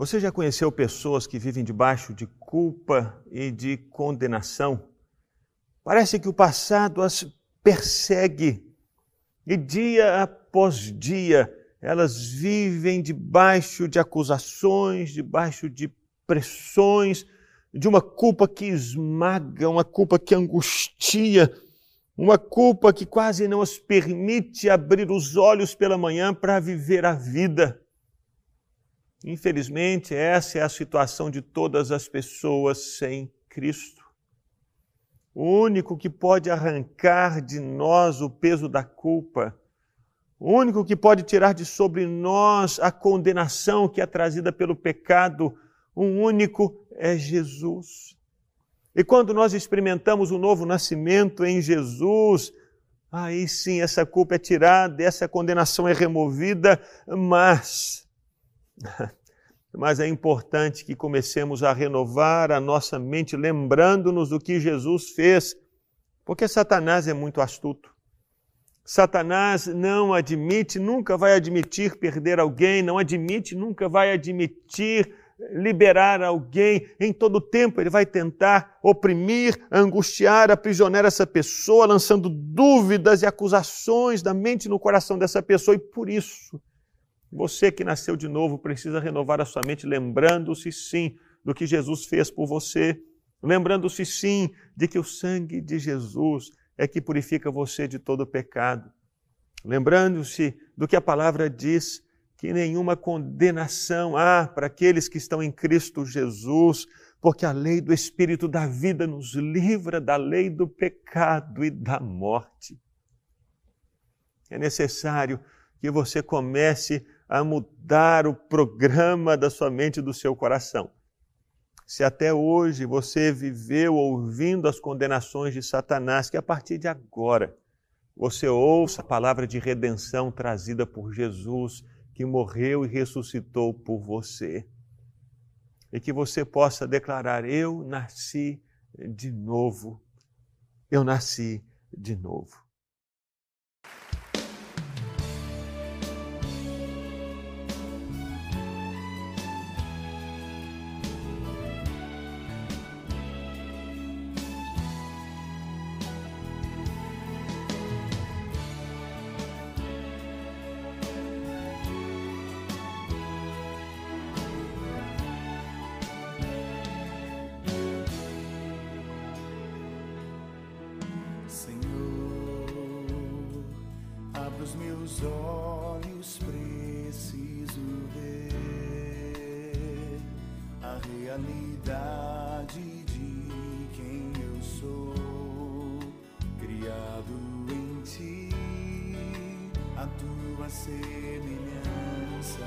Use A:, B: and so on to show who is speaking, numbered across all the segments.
A: Você já conheceu pessoas que vivem debaixo de culpa e de condenação? Parece que o passado as persegue e dia após dia elas vivem debaixo de acusações, debaixo de pressões, de uma culpa que esmaga, uma culpa que angustia, uma culpa que quase não as permite abrir os olhos pela manhã para viver a vida. Infelizmente, essa é a situação de todas as pessoas sem Cristo. O único que pode arrancar de nós o peso da culpa o único que pode tirar de sobre nós a condenação que é trazida pelo pecado, um único é Jesus. E quando nós experimentamos o novo nascimento em Jesus, aí sim essa culpa é tirada, essa condenação é removida, mas mas é importante que comecemos a renovar a nossa mente lembrando-nos do que Jesus fez, porque Satanás é muito astuto. Satanás não admite, nunca vai admitir perder alguém, não admite, nunca vai admitir liberar alguém. Em todo tempo ele vai tentar oprimir, angustiar, aprisionar essa pessoa, lançando dúvidas e acusações da mente no coração dessa pessoa. E por isso, você que nasceu de novo precisa renovar a sua mente, lembrando-se sim do que Jesus fez por você, lembrando-se sim de que o sangue de Jesus é que purifica você de todo pecado. Lembrando-se do que a palavra diz, que nenhuma condenação há para aqueles que estão em Cristo Jesus, porque a lei do Espírito da vida nos livra da lei do pecado e da morte. É necessário que você comece a mudar o programa da sua mente e do seu coração. Se até hoje você viveu ouvindo as condenações de Satanás, que a partir de agora você ouça a palavra de redenção trazida por Jesus, que morreu e ressuscitou por você. E que você possa declarar: Eu nasci de novo. Eu nasci de novo.
B: teus olhos preciso ver a realidade de quem eu sou, criado em ti, a tua semelhança.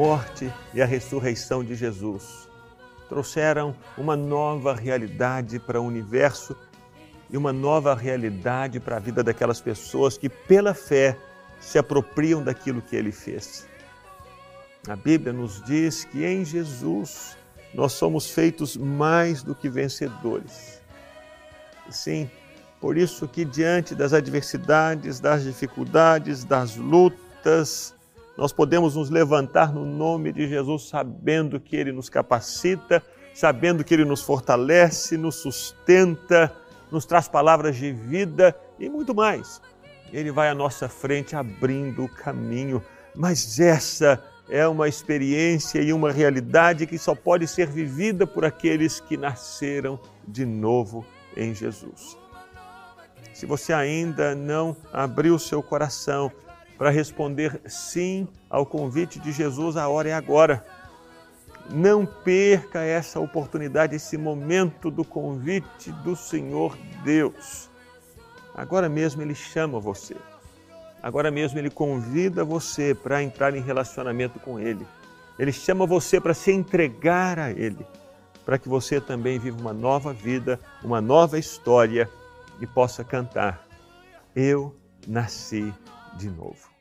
A: morte e a ressurreição de Jesus. Trouxeram uma nova realidade para o universo e uma nova realidade para a vida daquelas pessoas que, pela fé, se apropriam daquilo que ele fez. A Bíblia nos diz que em Jesus nós somos feitos mais do que vencedores. Sim, por isso que diante das adversidades, das dificuldades, das lutas, nós podemos nos levantar no nome de Jesus sabendo que ele nos capacita, sabendo que ele nos fortalece, nos sustenta, nos traz palavras de vida e muito mais. Ele vai à nossa frente abrindo o caminho, mas essa é uma experiência e uma realidade que só pode ser vivida por aqueles que nasceram de novo em Jesus. Se você ainda não abriu seu coração para responder sim ao convite de Jesus, a hora é agora. Não perca essa oportunidade, esse momento do convite do Senhor Deus. Agora mesmo Ele chama você. Agora mesmo Ele convida você para entrar em relacionamento com Ele. Ele chama você para se entregar a Ele, para que você também viva uma nova vida, uma nova história e possa cantar: Eu nasci de novo.